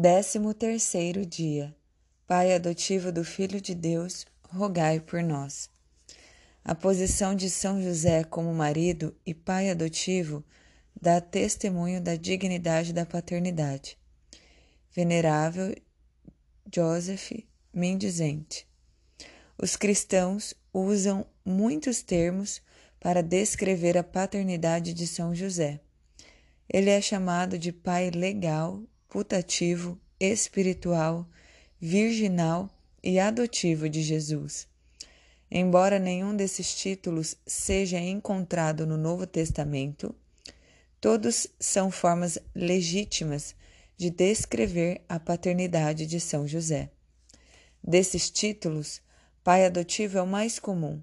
Décimo terceiro dia. Pai adotivo do Filho de Deus, rogai por nós. A posição de São José como marido e pai adotivo dá testemunho da dignidade da paternidade. Venerável Joseph Mendizente. Os cristãos usam muitos termos para descrever a paternidade de São José. Ele é chamado de pai legal putativo, espiritual, virginal e adotivo de Jesus. Embora nenhum desses títulos seja encontrado no Novo Testamento, todos são formas legítimas de descrever a paternidade de São José. Desses títulos, pai adotivo é o mais comum,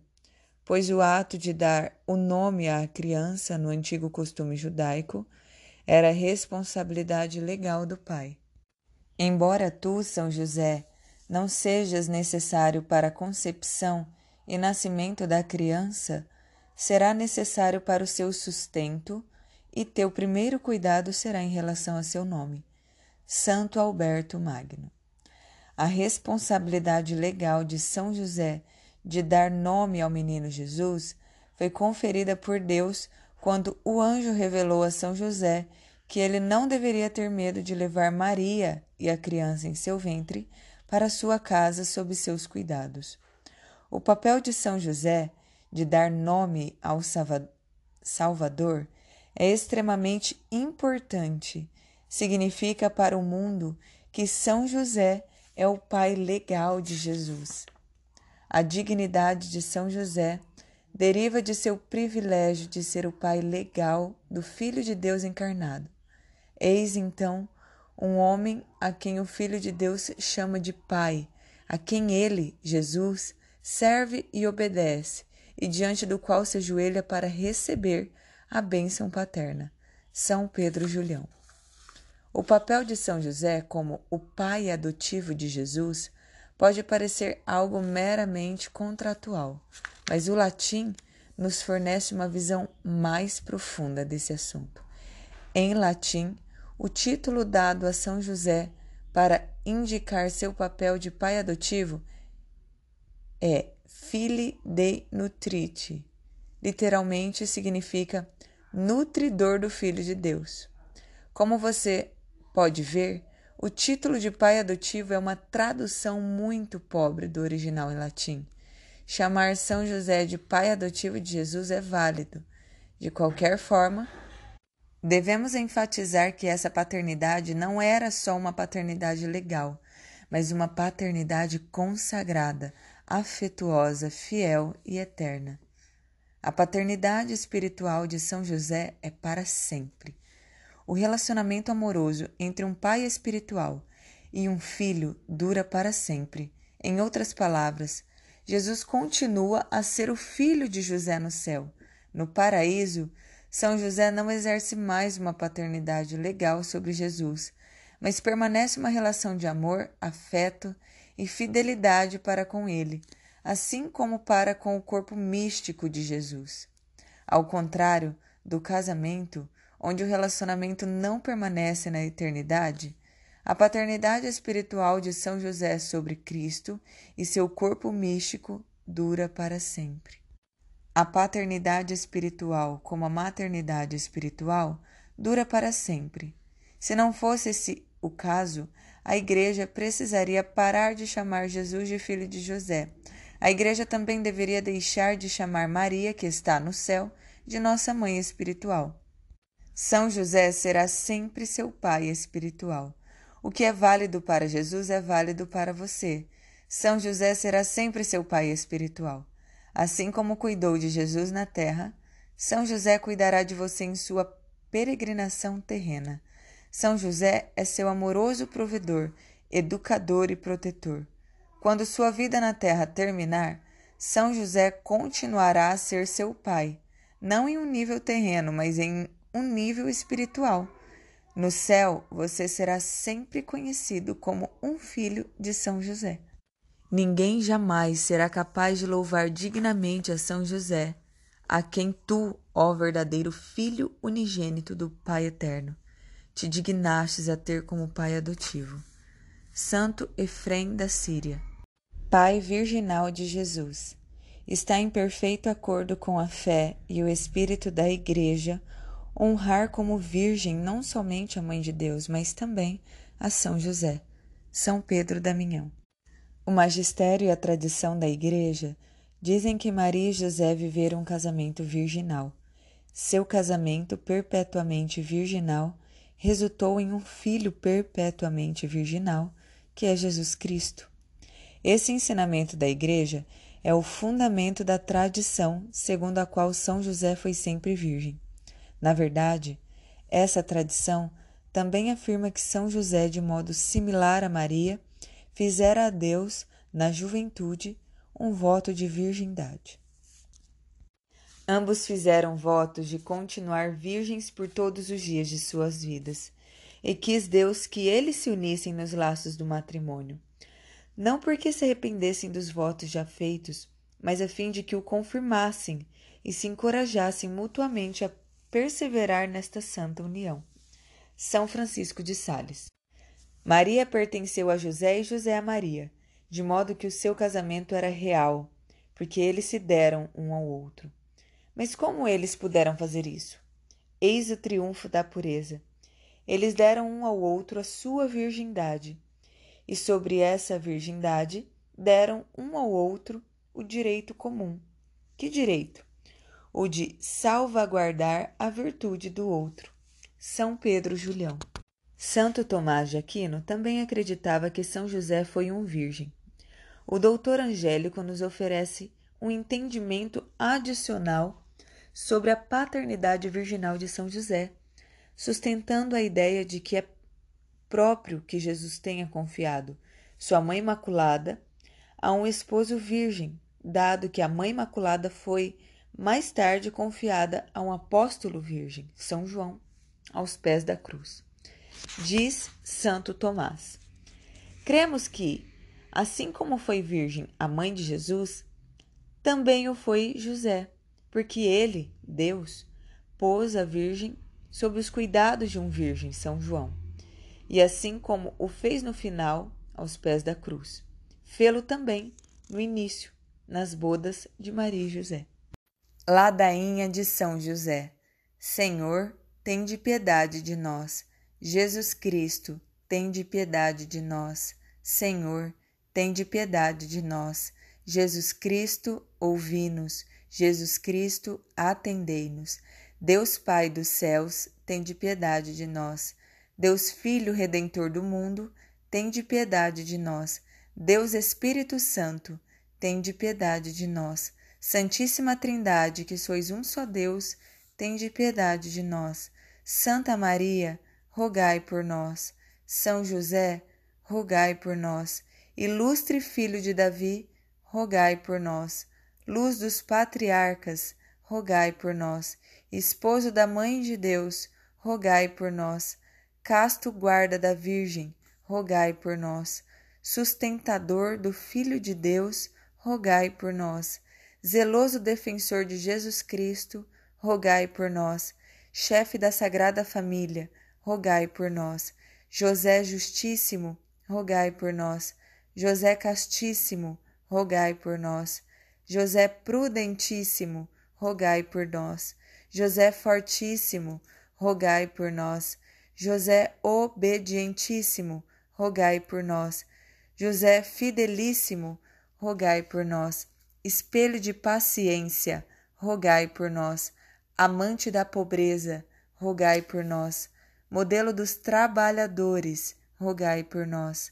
pois o ato de dar o nome à criança no antigo costume judaico era responsabilidade legal do pai. Embora tu, São José, não sejas necessário para a concepção e nascimento da criança, será necessário para o seu sustento, e teu primeiro cuidado será em relação a seu nome, Santo Alberto Magno. A responsabilidade legal de São José de dar nome ao menino Jesus foi conferida por Deus quando o anjo revelou a São José que ele não deveria ter medo de levar Maria e a criança em seu ventre para sua casa sob seus cuidados. O papel de São José de dar nome ao Salvador é extremamente importante. Significa para o mundo que São José é o pai legal de Jesus. A dignidade de São José deriva de seu privilégio de ser o pai legal do Filho de Deus encarnado. Eis então um homem a quem o Filho de Deus chama de Pai, a quem ele, Jesus, serve e obedece, e diante do qual se ajoelha para receber a bênção paterna. São Pedro Julião. O papel de São José como o pai adotivo de Jesus pode parecer algo meramente contratual, mas o latim nos fornece uma visão mais profunda desse assunto. Em latim, o título dado a São José para indicar seu papel de pai adotivo é Fili de Nutrite. Literalmente significa nutridor do Filho de Deus. Como você pode ver, o título de pai adotivo é uma tradução muito pobre do original em latim. Chamar São José de pai adotivo de Jesus é válido. De qualquer forma, devemos enfatizar que essa paternidade não era só uma paternidade legal, mas uma paternidade consagrada, afetuosa, fiel e eterna. A paternidade espiritual de São José é para sempre. O relacionamento amoroso entre um pai espiritual e um filho dura para sempre. Em outras palavras, Jesus continua a ser o filho de José no céu. No paraíso, São José não exerce mais uma paternidade legal sobre Jesus, mas permanece uma relação de amor, afeto e fidelidade para com ele, assim como para com o corpo místico de Jesus. Ao contrário do casamento, onde o relacionamento não permanece na eternidade, a paternidade espiritual de São José sobre Cristo e seu corpo místico dura para sempre. A paternidade espiritual, como a maternidade espiritual, dura para sempre. Se não fosse esse o caso, a Igreja precisaria parar de chamar Jesus de filho de José. A Igreja também deveria deixar de chamar Maria, que está no céu, de nossa mãe espiritual. São José será sempre seu pai espiritual. O que é válido para Jesus é válido para você. São José será sempre seu pai espiritual. Assim como cuidou de Jesus na terra, São José cuidará de você em sua peregrinação terrena. São José é seu amoroso provedor, educador e protetor. Quando sua vida na terra terminar, São José continuará a ser seu pai, não em um nível terreno, mas em um nível espiritual. No céu, você será sempre conhecido como um filho de São José. Ninguém jamais será capaz de louvar dignamente a São José, a quem tu, ó verdadeiro Filho unigênito do Pai Eterno, te dignastes a ter como pai adotivo. Santo Efrem da Síria, Pai virginal de Jesus, está em perfeito acordo com a fé e o espírito da Igreja honrar como virgem não somente a Mãe de Deus, mas também a São José, São Pedro Damião. O magistério e a tradição da Igreja dizem que Maria e José viveram um casamento virginal. Seu casamento perpetuamente virginal resultou em um filho perpetuamente virginal, que é Jesus Cristo. Esse ensinamento da Igreja é o fundamento da tradição segundo a qual São José foi sempre virgem. Na verdade, essa tradição também afirma que São José, de modo similar a Maria, fizera a Deus, na juventude, um voto de virgindade. Ambos fizeram votos de continuar virgens por todos os dias de suas vidas, e quis Deus que eles se unissem nos laços do matrimônio, não porque se arrependessem dos votos já feitos, mas a fim de que o confirmassem e se encorajassem mutuamente a perseverar nesta santa união. São Francisco de Sales. Maria pertenceu a José e José a Maria, de modo que o seu casamento era real, porque eles se deram um ao outro. Mas como eles puderam fazer isso? Eis o triunfo da pureza. Eles deram um ao outro a sua virgindade, e sobre essa virgindade deram um ao outro o direito comum. Que direito? O de salvaguardar a virtude do outro. São Pedro Julião. Santo Tomás de Aquino também acreditava que São José foi um virgem. O doutor Angélico nos oferece um entendimento adicional sobre a paternidade virginal de São José, sustentando a ideia de que é próprio que Jesus tenha confiado sua mãe imaculada a um esposo virgem, dado que a mãe imaculada foi mais tarde confiada a um apóstolo virgem, São João, aos pés da cruz. Diz Santo Tomás: Cremos que, assim como foi virgem a mãe de Jesus, também o foi José, porque ele, Deus, pôs a virgem sob os cuidados de um virgem, São João, e assim como o fez no final, aos pés da cruz, fê-lo também no início, nas bodas de Maria e José. Ladainha de São José. Senhor, tem de piedade de nós. Jesus Cristo, tem de piedade de nós. Senhor, tem de piedade de nós. Jesus Cristo, ouvi-nos. Jesus Cristo, atendei-nos. Deus Pai dos céus, tem de piedade de nós. Deus Filho Redentor do mundo, tem de piedade de nós. Deus Espírito Santo, tende piedade de nós. Santíssima Trindade, que sois um só Deus, tende piedade de nós. Santa Maria, rogai por nós. São José, rogai por nós. Ilustre filho de Davi, rogai por nós. Luz dos patriarcas, rogai por nós. Esposo da Mãe de Deus, rogai por nós. Casto guarda da Virgem, rogai por nós. Sustentador do Filho de Deus, rogai por nós. Zeloso defensor de Jesus Cristo, rogai por nós. Chefe da Sagrada Família, rogai por nós. José Justíssimo, rogai por nós. José Castíssimo, rogai por nós. José Prudentíssimo, rogai por nós. José Fortíssimo, rogai por nós. José Obedientíssimo, rogai por nós. José Fidelíssimo, rogai por nós. Espelho de paciência, rogai por nós. Amante da pobreza, rogai por nós. Modelo dos trabalhadores, rogai por nós.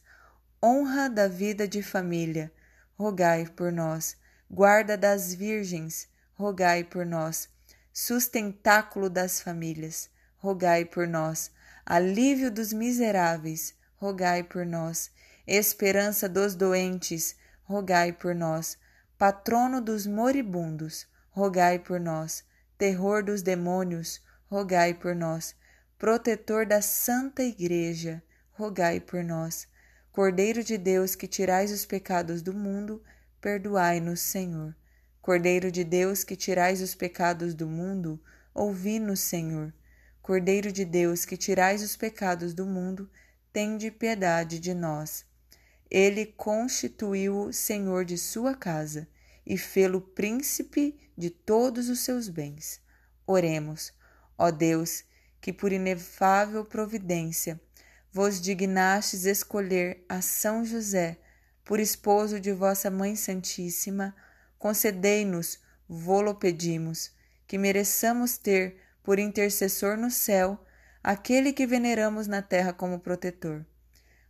Honra da vida de família, rogai por nós. Guarda das virgens, rogai por nós. Sustentáculo das famílias, rogai por nós. Alívio dos miseráveis, rogai por nós. Esperança dos doentes, rogai por nós. Patrono dos moribundos, rogai por nós. Terror dos demônios, rogai por nós. Protetor da Santa Igreja, rogai por nós. Cordeiro de Deus que tirais os pecados do mundo, perdoai-nos, Senhor. Cordeiro de Deus, que tirais os pecados do mundo, ouvi-nos, Senhor. Cordeiro de Deus, que tirais os pecados do mundo, tende piedade de nós. Ele constituiu-o Senhor de sua casa e fê-lo príncipe de todos os seus bens. Oremos, ó Deus, que por inefável providência vos dignastes escolher a São José por esposo de vossa Mãe Santíssima, concedei-nos, vô-lo pedimos, que mereçamos ter por intercessor no céu aquele que veneramos na terra como protetor.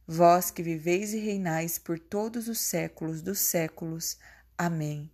Vós que viveis e reinais por todos os séculos dos séculos. Amém.